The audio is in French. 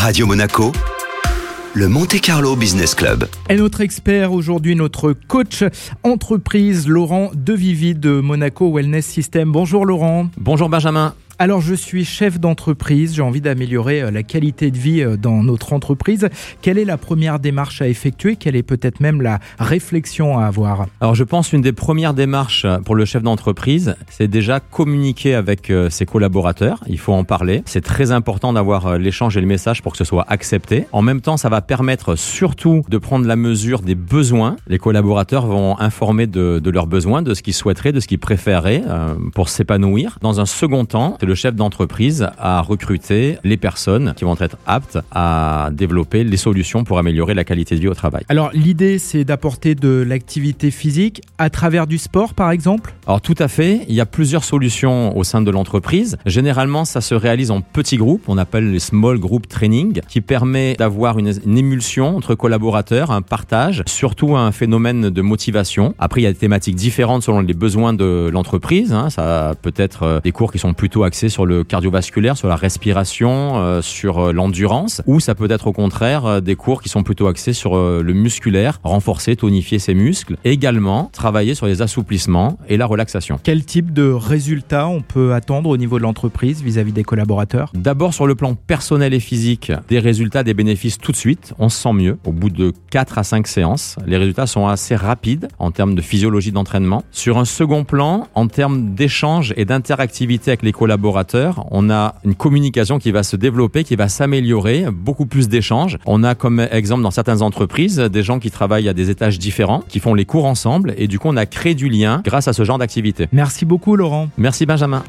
Radio Monaco, le Monte Carlo Business Club. Et notre expert aujourd'hui, notre coach entreprise, Laurent Devivi de Monaco Wellness System. Bonjour Laurent. Bonjour Benjamin. Alors je suis chef d'entreprise, j'ai envie d'améliorer euh, la qualité de vie euh, dans notre entreprise. Quelle est la première démarche à effectuer? Quelle est peut-être même la réflexion à avoir? Alors je pense une des premières démarches pour le chef d'entreprise, c'est déjà communiquer avec euh, ses collaborateurs. Il faut en parler. C'est très important d'avoir l'échange et le message pour que ce soit accepté. En même temps, ça va permettre surtout de prendre la mesure des besoins. Les collaborateurs vont informer de, de leurs besoins, de ce qu'ils souhaiteraient, de ce qu'ils préféreraient pour s'épanouir. Dans un second temps, le chef d'entreprise à recruter les personnes qui vont être aptes à développer les solutions pour améliorer la qualité de vie au travail. Alors l'idée c'est d'apporter de l'activité physique à travers du sport par exemple? Alors tout à fait, il y a plusieurs solutions au sein de l'entreprise. Généralement ça se réalise en petits groupes, on appelle les small group training, qui permet d'avoir une, une émulsion entre collaborateurs, un partage, surtout un phénomène de motivation. Après il y a des thématiques différentes selon les besoins de l'entreprise, hein. ça peut être euh, des cours qui sont plutôt axés sur le cardiovasculaire, sur la respiration, euh, sur euh, l'endurance, ou ça peut être au contraire euh, des cours qui sont plutôt axés sur le musculaire, renforcer, tonifier ses muscles. Également, travailler sur les assouplissements et la relaxation. Quel type de résultats on peut attendre au niveau de l'entreprise vis-à-vis des collaborateurs? D'abord sur le plan personnel et physique, des résultats, des bénéfices tout de suite. On se sent mieux au bout de 4 à 5 séances. Les résultats sont assez rapides en termes de physiologie d'entraînement. Sur un second plan, en termes d'échange et d'interactivité avec les collaborateurs, on a une communication qui va se développer, qui va s'améliorer, beaucoup plus d'échanges. On a comme exemple dans certaines entreprises des gens qui travaillent à des étages différents, qui font les cours ensemble et du coup on a créé du lien grâce à ce genre d'activité. Merci beaucoup Laurent. Merci Benjamin.